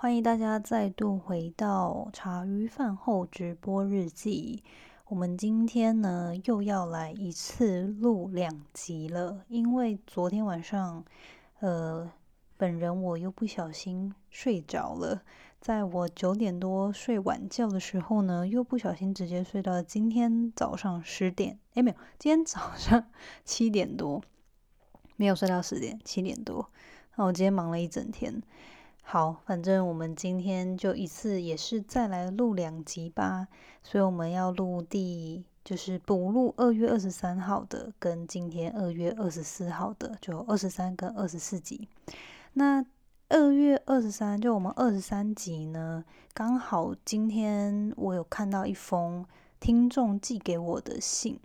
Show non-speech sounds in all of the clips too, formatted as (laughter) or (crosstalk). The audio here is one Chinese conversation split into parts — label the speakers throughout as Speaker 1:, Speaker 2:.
Speaker 1: 欢迎大家再度回到茶余饭后直播日记。我们今天呢又要来一次录两集了，因为昨天晚上，呃，本人我又不小心睡着了，在我九点多睡晚觉的时候呢，又不小心直接睡到今天早上十点。哎，没有，今天早上 (laughs) 七点多，没有睡到十点，七点多。那我今天忙了一整天。好，反正我们今天就一次也是再来录两集吧，所以我们要录第就是补录二月二十三号的，跟今天二月二十四号的，就二十三跟二十四集。那二月二十三，就我们二十三集呢，刚好今天我有看到一封听众寄给我的信。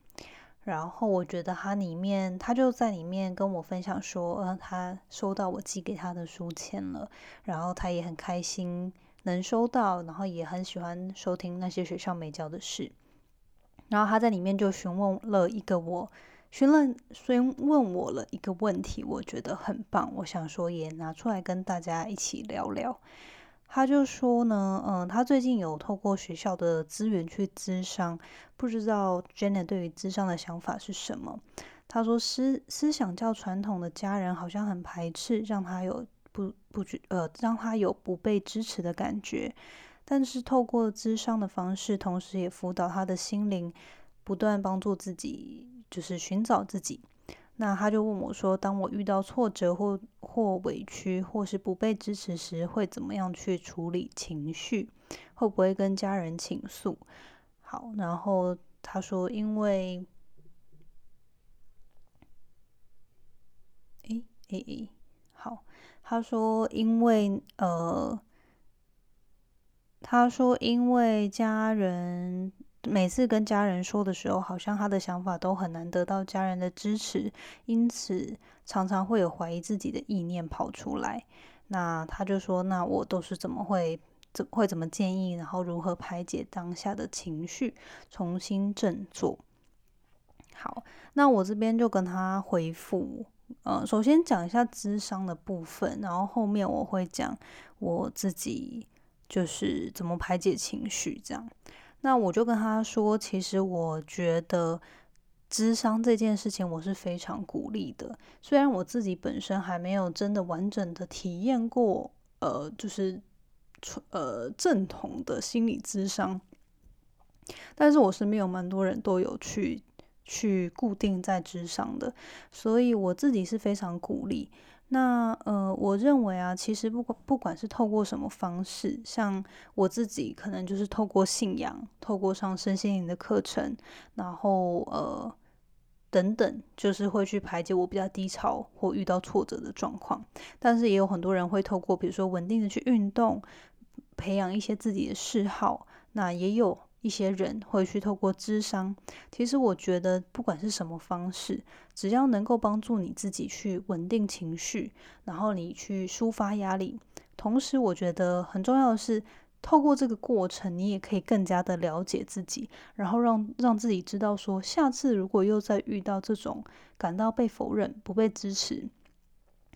Speaker 1: 然后我觉得他里面，他就在里面跟我分享说，呃，他收到我寄给他的书签了，然后他也很开心能收到，然后也很喜欢收听那些学校没教的事。然后他在里面就询问了一个我询问询问我了一个问题，我觉得很棒，我想说也拿出来跟大家一起聊聊。他就说呢，嗯，他最近有透过学校的资源去咨商，不知道 Jenna 对于咨商的想法是什么。他说思思想较传统的家人好像很排斥，让他有不不觉呃让他有不被支持的感觉。但是透过咨商的方式，同时也辅导他的心灵，不断帮助自己，就是寻找自己。那他就问我说：“当我遇到挫折或或委屈，或是不被支持时，会怎么样去处理情绪？会不会跟家人倾诉？”好，然后他说：“因为……诶诶诶，好。”他说：“因为呃，他说因为家人。”每次跟家人说的时候，好像他的想法都很难得到家人的支持，因此常常会有怀疑自己的意念跑出来。那他就说：“那我都是怎么会怎会怎么建议，然后如何排解当下的情绪，重新振作。”好，那我这边就跟他回复，呃，首先讲一下智商的部分，然后后面我会讲我自己就是怎么排解情绪这样。那我就跟他说，其实我觉得智商这件事情我是非常鼓励的。虽然我自己本身还没有真的完整的体验过，呃，就是呃正统的心理智商，但是我身边有蛮多人都有去去固定在智商的，所以我自己是非常鼓励。那呃，我认为啊，其实不管不管是透过什么方式，像我自己可能就是透过信仰，透过上身心灵的课程，然后呃等等，就是会去排解我比较低潮或遇到挫折的状况。但是也有很多人会透过比如说稳定的去运动，培养一些自己的嗜好。那也有。一些人会去透过智商，其实我觉得不管是什么方式，只要能够帮助你自己去稳定情绪，然后你去抒发压力，同时我觉得很重要的是，透过这个过程，你也可以更加的了解自己，然后让让自己知道说，下次如果又再遇到这种感到被否认、不被支持。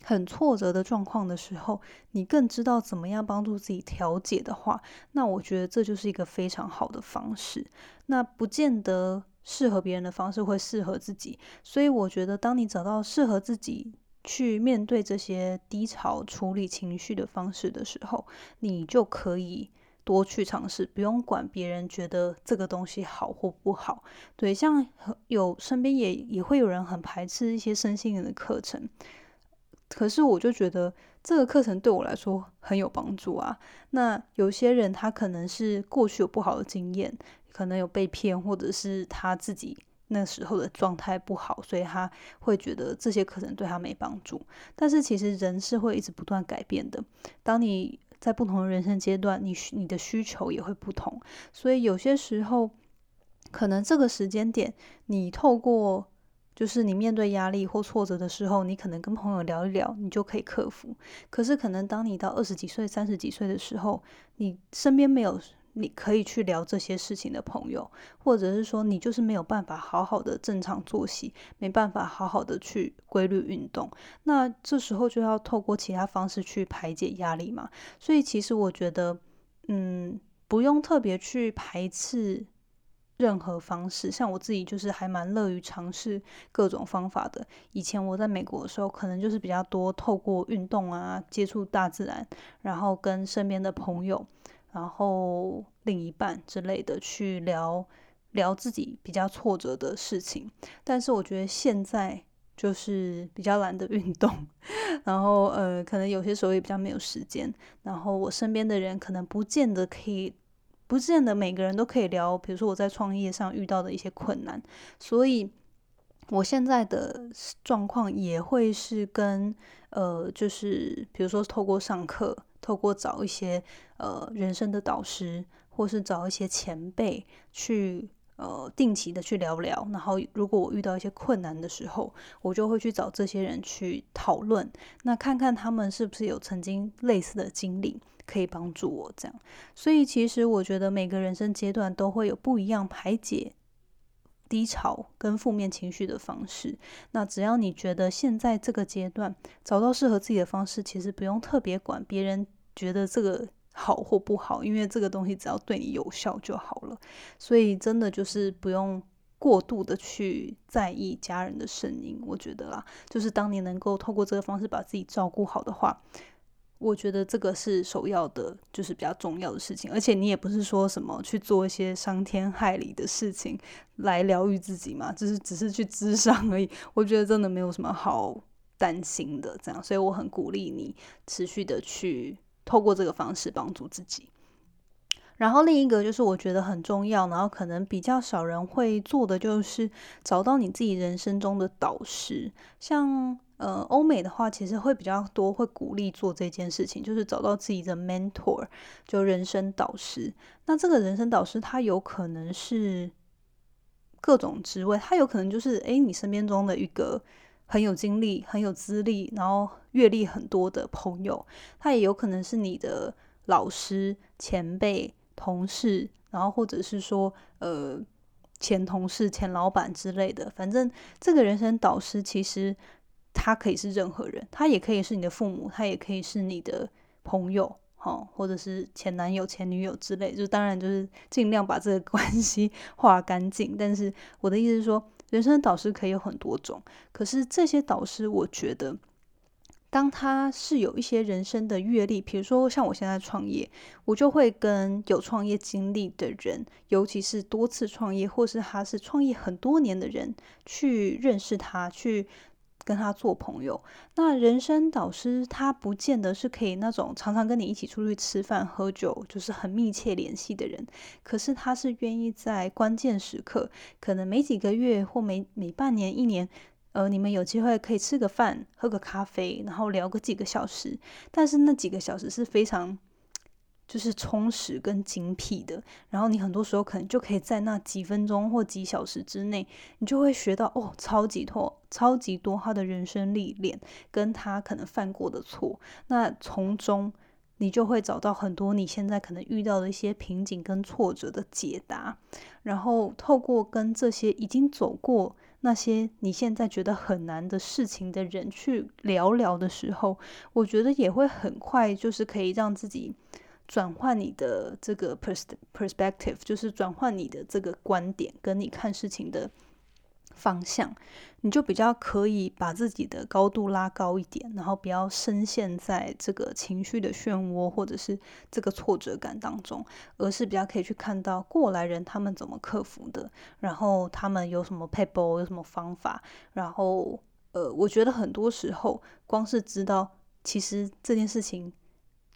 Speaker 1: 很挫折的状况的时候，你更知道怎么样帮助自己调节的话，那我觉得这就是一个非常好的方式。那不见得适合别人的方式会适合自己，所以我觉得当你找到适合自己去面对这些低潮、处理情绪的方式的时候，你就可以多去尝试，不用管别人觉得这个东西好或不好。对，像有身边也也会有人很排斥一些身心灵的课程。可是我就觉得这个课程对我来说很有帮助啊。那有些人他可能是过去有不好的经验，可能有被骗，或者是他自己那时候的状态不好，所以他会觉得这些课程对他没帮助。但是其实人是会一直不断改变的。当你在不同的人生阶段，你你的需求也会不同。所以有些时候，可能这个时间点，你透过。就是你面对压力或挫折的时候，你可能跟朋友聊一聊，你就可以克服。可是可能当你到二十几岁、三十几岁的时候，你身边没有你可以去聊这些事情的朋友，或者是说你就是没有办法好好的正常作息，没办法好好的去规律运动，那这时候就要透过其他方式去排解压力嘛。所以其实我觉得，嗯，不用特别去排斥。任何方式，像我自己就是还蛮乐于尝试各种方法的。以前我在美国的时候，可能就是比较多透过运动啊，接触大自然，然后跟身边的朋友，然后另一半之类的去聊聊自己比较挫折的事情。但是我觉得现在就是比较懒得运动，然后呃，可能有些时候也比较没有时间，然后我身边的人可能不见得可以。不见得每个人都可以聊，比如说我在创业上遇到的一些困难，所以我现在的状况也会是跟呃，就是比如说透过上课，透过找一些呃人生的导师，或是找一些前辈去呃定期的去聊聊。然后如果我遇到一些困难的时候，我就会去找这些人去讨论，那看看他们是不是有曾经类似的经历。可以帮助我这样，所以其实我觉得每个人生阶段都会有不一样排解低潮跟负面情绪的方式。那只要你觉得现在这个阶段找到适合自己的方式，其实不用特别管别人觉得这个好或不好，因为这个东西只要对你有效就好了。所以真的就是不用过度的去在意家人的声音。我觉得啦，就是当你能够透过这个方式把自己照顾好的话。我觉得这个是首要的，就是比较重要的事情，而且你也不是说什么去做一些伤天害理的事情来疗愈自己嘛，就是只是去治伤而已。我觉得真的没有什么好担心的，这样，所以我很鼓励你持续的去透过这个方式帮助自己。然后另一个就是我觉得很重要，然后可能比较少人会做的，就是找到你自己人生中的导师，像。呃，欧美的话，其实会比较多，会鼓励做这件事情，就是找到自己的 mentor，就人生导师。那这个人生导师，他有可能是各种职位，他有可能就是诶，你身边中的一个很有经历、很有资历，然后阅历很多的朋友，他也有可能是你的老师、前辈、同事，然后或者是说呃前同事、前老板之类的。反正这个人生导师其实。他可以是任何人，他也可以是你的父母，他也可以是你的朋友，哈，或者是前男友、前女友之类。就当然就是尽量把这个关系 (laughs) 划干净。但是我的意思是说，人生的导师可以有很多种。可是这些导师，我觉得，当他是有一些人生的阅历，比如说像我现在创业，我就会跟有创业经历的人，尤其是多次创业，或是他是创业很多年的人，去认识他，去。跟他做朋友，那人生导师他不见得是可以那种常常跟你一起出去吃饭喝酒，就是很密切联系的人。可是他是愿意在关键时刻，可能没几个月或每每半年、一年，呃，你们有机会可以吃个饭、喝个咖啡，然后聊个几个小时。但是那几个小时是非常。就是充实跟精辟的，然后你很多时候可能就可以在那几分钟或几小时之内，你就会学到哦，超级多、超级多他的人生历练，跟他可能犯过的错，那从中你就会找到很多你现在可能遇到的一些瓶颈跟挫折的解答，然后透过跟这些已经走过那些你现在觉得很难的事情的人去聊聊的时候，我觉得也会很快就是可以让自己。转换你的这个 perspective，就是转换你的这个观点，跟你看事情的方向，你就比较可以把自己的高度拉高一点，然后不要深陷在这个情绪的漩涡或者是这个挫折感当中，而是比较可以去看到过来人他们怎么克服的，然后他们有什么 p a p e 有什么方法，然后呃，我觉得很多时候光是知道其实这件事情。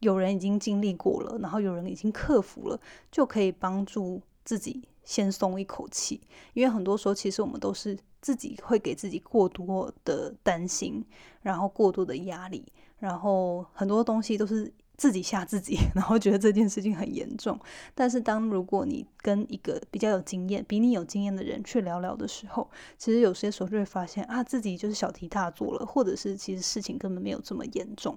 Speaker 1: 有人已经经历过了，然后有人已经克服了，就可以帮助自己先松一口气。因为很多时候，其实我们都是自己会给自己过多的担心，然后过多的压力，然后很多东西都是自己吓自己，(laughs) 然后觉得这件事情很严重。但是，当如果你跟一个比较有经验、比你有经验的人去聊聊的时候，其实有些时候就会发现啊，自己就是小题大做了，或者是其实事情根本没有这么严重。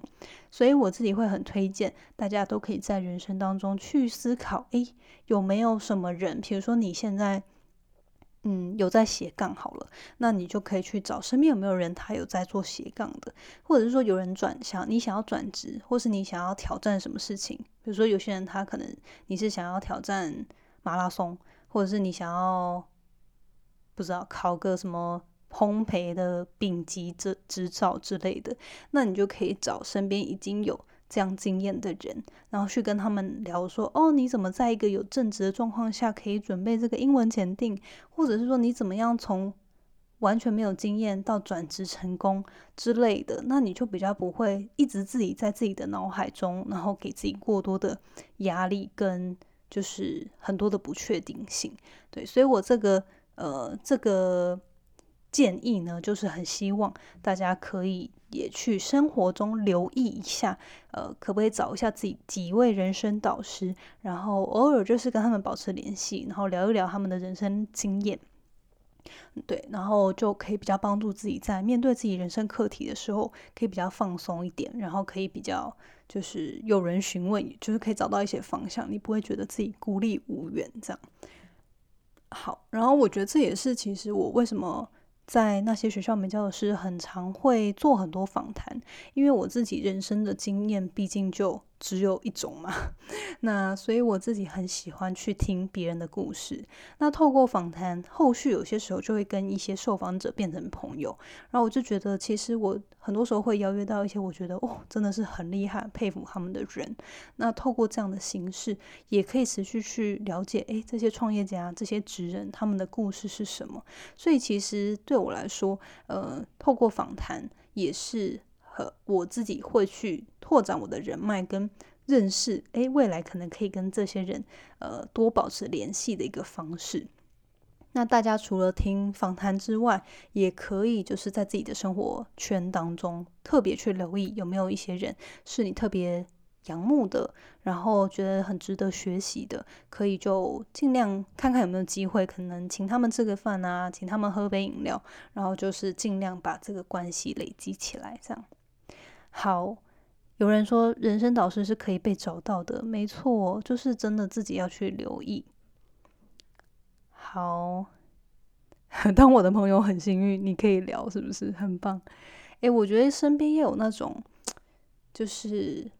Speaker 1: 所以我自己会很推荐大家都可以在人生当中去思考：诶，有没有什么人？比如说你现在。嗯，有在斜杠好了，那你就可以去找身边有没有人他有在做斜杠的，或者是说有人转向，你想要转职，或是你想要挑战什么事情？比如说有些人他可能你是想要挑战马拉松，或者是你想要不知道考个什么烘焙的丙级执执照之类的，那你就可以找身边已经有。这样经验的人，然后去跟他们聊说：“哦，你怎么在一个有正职的状况下可以准备这个英文检定？或者是说你怎么样从完全没有经验到转职成功之类的？那你就比较不会一直自己在自己的脑海中，然后给自己过多的压力跟就是很多的不确定性。对，所以我这个呃这个。”建议呢，就是很希望大家可以也去生活中留意一下，呃，可不可以找一下自己几位人生导师，然后偶尔就是跟他们保持联系，然后聊一聊他们的人生经验，对，然后就可以比较帮助自己在面对自己人生课题的时候，可以比较放松一点，然后可以比较就是有人询问，就是可以找到一些方向，你不会觉得自己孤立无援这样。好，然后我觉得这也是其实我为什么。在那些学校没教的师，很常会做很多访谈，因为我自己人生的经验毕竟就只有一种嘛，(laughs) 那所以我自己很喜欢去听别人的故事。那透过访谈，后续有些时候就会跟一些受访者变成朋友，然后我就觉得，其实我很多时候会邀约到一些我觉得哦，真的是很厉害、佩服他们的人。那透过这样的形式，也可以持续去了解，诶，这些创业家、这些职人他们的故事是什么。所以其实对我来说，呃，透过访谈也是我自己会去拓展我的人脉跟认识，诶，未来可能可以跟这些人呃多保持联系的一个方式。那大家除了听访谈之外，也可以就是在自己的生活圈当中特别去留意有没有一些人是你特别。仰慕的，然后觉得很值得学习的，可以就尽量看看有没有机会，可能请他们吃个饭啊，请他们喝杯饮料，然后就是尽量把这个关系累积起来。这样好。有人说人生导师是可以被找到的，没错，就是真的自己要去留意。好，(laughs) 当我的朋友很幸运，你可以聊，是不是很棒？诶，我觉得身边也有那种，就是。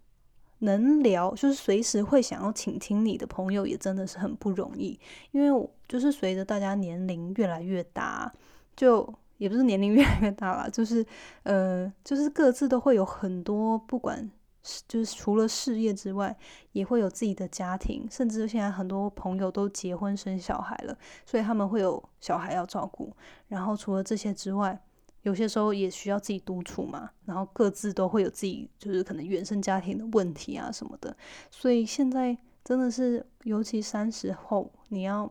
Speaker 1: 能聊，就是随时会想要倾听你的朋友，也真的是很不容易。因为就是随着大家年龄越来越大，就也不是年龄越来越大了，就是呃，就是各自都会有很多，不管是就是除了事业之外，也会有自己的家庭，甚至现在很多朋友都结婚生小孩了，所以他们会有小孩要照顾。然后除了这些之外，有些时候也需要自己独处嘛，然后各自都会有自己就是可能原生家庭的问题啊什么的，所以现在真的是，尤其三十后，你要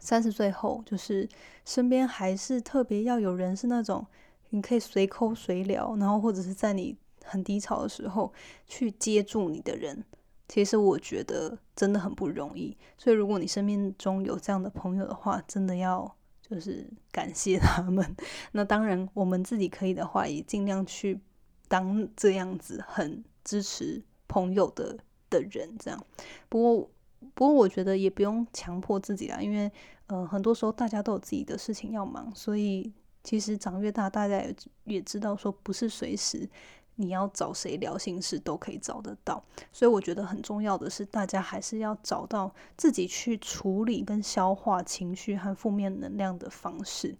Speaker 1: 三十岁后，就是身边还是特别要有人是那种你可以随口随聊，然后或者是在你很低潮的时候去接住你的人，其实我觉得真的很不容易。所以如果你身边中有这样的朋友的话，真的要。就是感谢他们。(laughs) 那当然，我们自己可以的话，也尽量去当这样子很支持朋友的的人。这样，不过不过，我觉得也不用强迫自己啦，因为呃，很多时候大家都有自己的事情要忙，所以其实长越大，大家也也知道说，不是随时。你要找谁聊心事都可以找得到，所以我觉得很重要的是，大家还是要找到自己去处理跟消化情绪和负面能量的方式。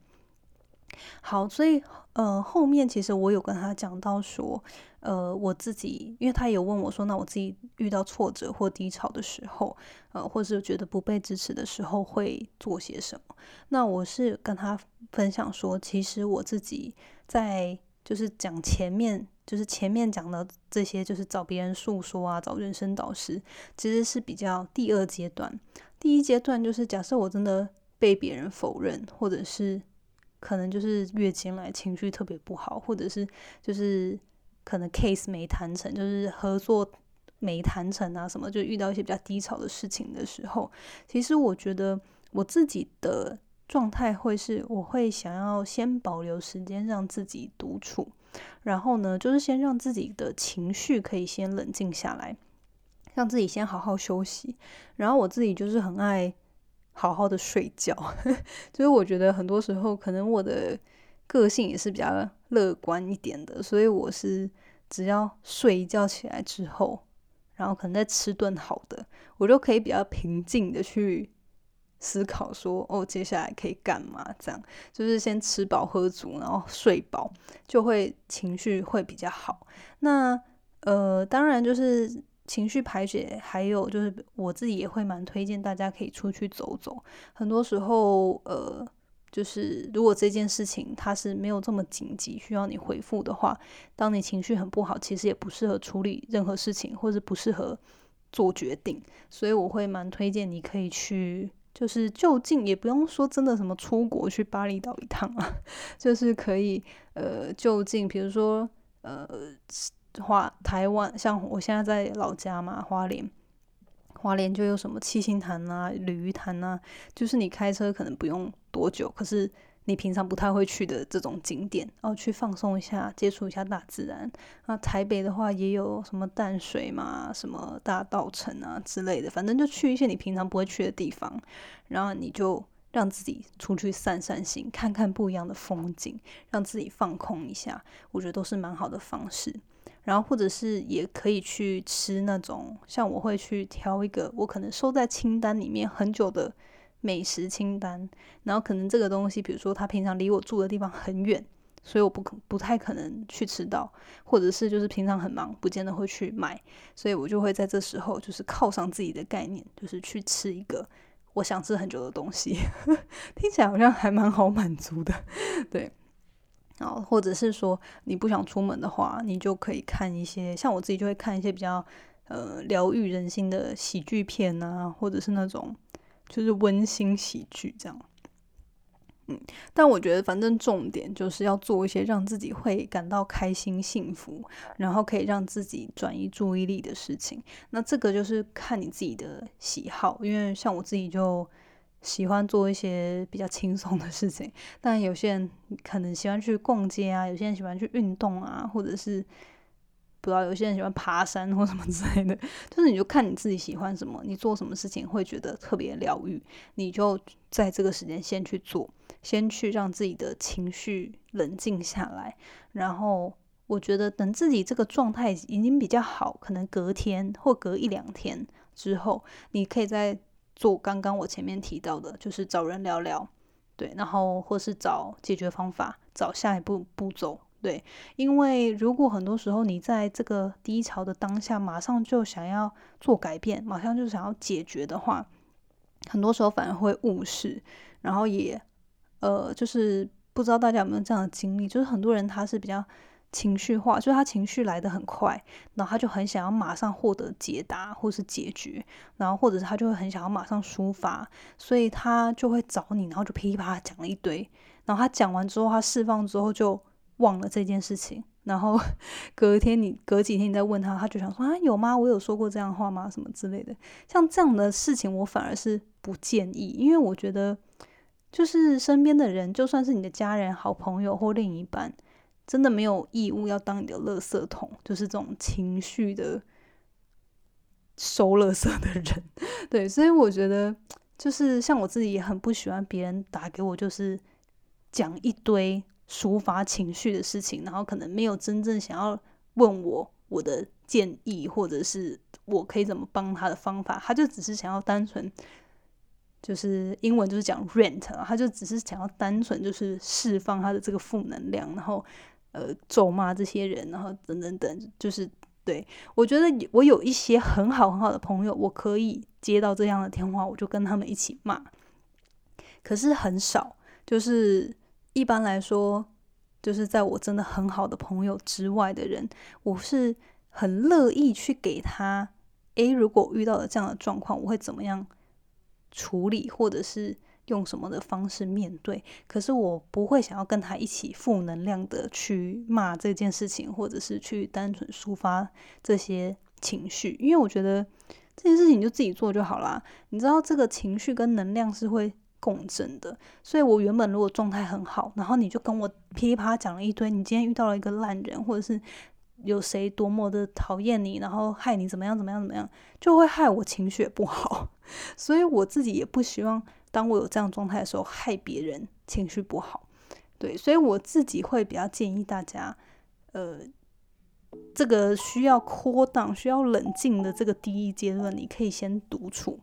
Speaker 1: 好，所以呃，后面其实我有跟他讲到说，呃，我自己，因为他有问我说，那我自己遇到挫折或低潮的时候，呃，或是觉得不被支持的时候，会做些什么？那我是跟他分享说，其实我自己在就是讲前面。就是前面讲的这些，就是找别人诉说啊，找人生导师，其实是比较第二阶段。第一阶段就是假设我真的被别人否认，或者是可能就是月经来情绪特别不好，或者是就是可能 case 没谈成，就是合作没谈成啊，什么就遇到一些比较低潮的事情的时候，其实我觉得我自己的状态会是，我会想要先保留时间让自己独处，然后呢，就是先让自己的情绪可以先冷静下来，让自己先好好休息。然后我自己就是很爱好好的睡觉，(laughs) 就是我觉得很多时候可能我的个性也是比较乐观一点的，所以我是只要睡一觉起来之后。然后可能再吃顿好的，我就可以比较平静的去思考说，哦，接下来可以干嘛？这样就是先吃饱喝足，然后睡饱，就会情绪会比较好。那呃，当然就是情绪排解，还有就是我自己也会蛮推荐大家可以出去走走。很多时候，呃。就是如果这件事情它是没有这么紧急需要你回复的话，当你情绪很不好，其实也不适合处理任何事情，或者不适合做决定。所以我会蛮推荐你可以去，就是就近也不用说真的什么出国去巴厘岛一趟啊，(laughs) 就是可以呃就近，比如说呃华台湾，像我现在在老家嘛，花莲。花莲就有什么七星潭啊、鲤鱼潭啊，就是你开车可能不用多久，可是你平常不太会去的这种景点，哦去放松一下，接触一下大自然。那台北的话也有什么淡水嘛、什么大道城啊之类的，反正就去一些你平常不会去的地方，然后你就让自己出去散散心，看看不一样的风景，让自己放空一下，我觉得都是蛮好的方式。然后或者是也可以去吃那种，像我会去挑一个我可能收在清单里面很久的美食清单，然后可能这个东西，比如说它平常离我住的地方很远，所以我不可不太可能去吃到，或者是就是平常很忙，不见得会去买，所以我就会在这时候就是靠上自己的概念，就是去吃一个我想吃很久的东西，(laughs) 听起来好像还蛮好满足的，(laughs) 对。然后，或者是说你不想出门的话，你就可以看一些，像我自己就会看一些比较呃疗愈人心的喜剧片啊，或者是那种就是温馨喜剧这样。嗯，但我觉得反正重点就是要做一些让自己会感到开心、幸福，然后可以让自己转移注意力的事情。那这个就是看你自己的喜好，因为像我自己就。喜欢做一些比较轻松的事情，但有些人可能喜欢去逛街啊，有些人喜欢去运动啊，或者是不知道有些人喜欢爬山或什么 (laughs) 之类的，就是你就看你自己喜欢什么，你做什么事情会觉得特别疗愈，你就在这个时间先去做，先去让自己的情绪冷静下来，然后我觉得等自己这个状态已经比较好，可能隔天或隔一两天之后，你可以在。做刚刚我前面提到的，就是找人聊聊，对，然后或是找解决方法，找下一步步骤，对，因为如果很多时候你在这个低潮的当下，马上就想要做改变，马上就想要解决的话，很多时候反而会误事，然后也呃，就是不知道大家有没有这样的经历，就是很多人他是比较。情绪化，就是他情绪来的很快，然后他就很想要马上获得解答或是解决，然后或者是他就会很想要马上抒发，所以他就会找你，然后就噼里啪啦讲了一堆，然后他讲完之后，他释放之后就忘了这件事情，然后 (laughs) 隔天你隔几天你再问他，他就想说啊有吗？我有说过这样话吗？什么之类的，像这样的事情我反而是不建议，因为我觉得就是身边的人，就算是你的家人、好朋友或另一半。真的没有义务要当你的垃圾桶，就是这种情绪的收垃圾的人，(laughs) 对，所以我觉得就是像我自己也很不喜欢别人打给我，就是讲一堆抒发情绪的事情，然后可能没有真正想要问我我的建议，或者是我可以怎么帮他的方法，他就只是想要单纯就是英文就是讲 rent，他就只是想要单纯就是释放他的这个负能量，然后。呃，咒骂这些人，然后等等等，就是对我觉得我有一些很好很好的朋友，我可以接到这样的电话，我就跟他们一起骂。可是很少，就是一般来说，就是在我真的很好的朋友之外的人，我是很乐意去给他。诶，如果遇到了这样的状况，我会怎么样处理，或者是？用什么的方式面对？可是我不会想要跟他一起负能量的去骂这件事情，或者是去单纯抒发这些情绪，因为我觉得这件事情就自己做就好啦。你知道这个情绪跟能量是会共振的，所以我原本如果状态很好，然后你就跟我噼里啪啦讲了一堆，你今天遇到了一个烂人，或者是有谁多么的讨厌你，然后害你怎么样怎么样怎么样，就会害我情绪不好。所以我自己也不希望，当我有这样状态的时候，害别人情绪不好。对，所以我自己会比较建议大家，呃。这个需要扩档、需要冷静的这个第一阶段，你可以先独处，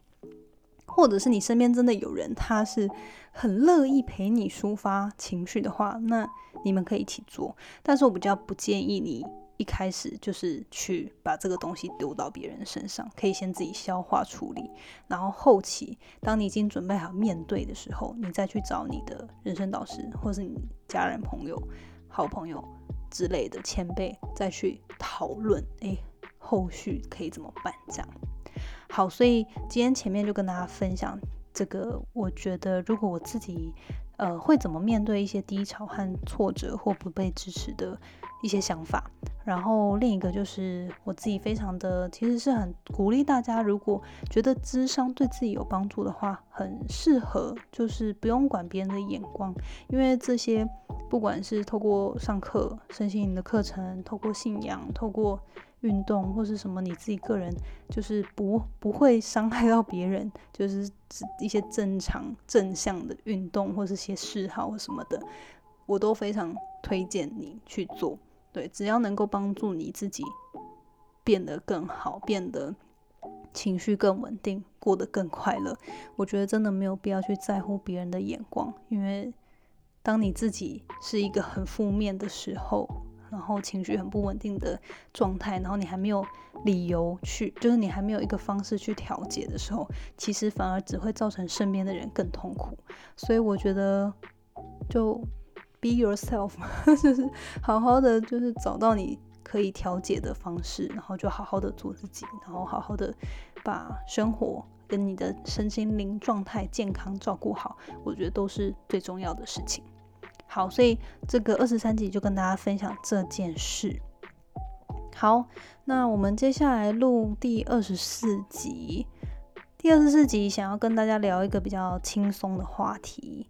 Speaker 1: 或者是你身边真的有人，他是很乐意陪你抒发情绪的话，那你们可以一起做。但是我比较不建议你一开始就是去把这个东西丢到别人身上，可以先自己消化处理，然后后期当你已经准备好面对的时候，你再去找你的人生导师，或是你家人、朋友、好朋友。之类的前辈再去讨论，诶，后续可以怎么办？这样好，所以今天前面就跟大家分享这个，我觉得如果我自己呃会怎么面对一些低潮和挫折或不被支持的一些想法。然后另一个就是我自己非常的其实是很鼓励大家，如果觉得智商对自己有帮助的话，很适合就是不用管别人的眼光，因为这些。不管是透过上课、身心灵的课程，透过信仰、透过运动，或是什么，你自己个人就是不不会伤害到别人，就是一些正常正向的运动，或是些嗜好或什么的，我都非常推荐你去做。对，只要能够帮助你自己变得更好，变得情绪更稳定，过得更快乐，我觉得真的没有必要去在乎别人的眼光，因为。当你自己是一个很负面的时候，然后情绪很不稳定的状态，然后你还没有理由去，就是你还没有一个方式去调节的时候，其实反而只会造成身边的人更痛苦。所以我觉得，就 be yourself，(laughs) 就是好好的，就是找到你可以调节的方式，然后就好好的做自己，然后好好的把生活跟你的身心灵状态健康照顾好，我觉得都是最重要的事情。好，所以这个二十三集就跟大家分享这件事。好，那我们接下来录第二十四集。第二十四集想要跟大家聊一个比较轻松的话题。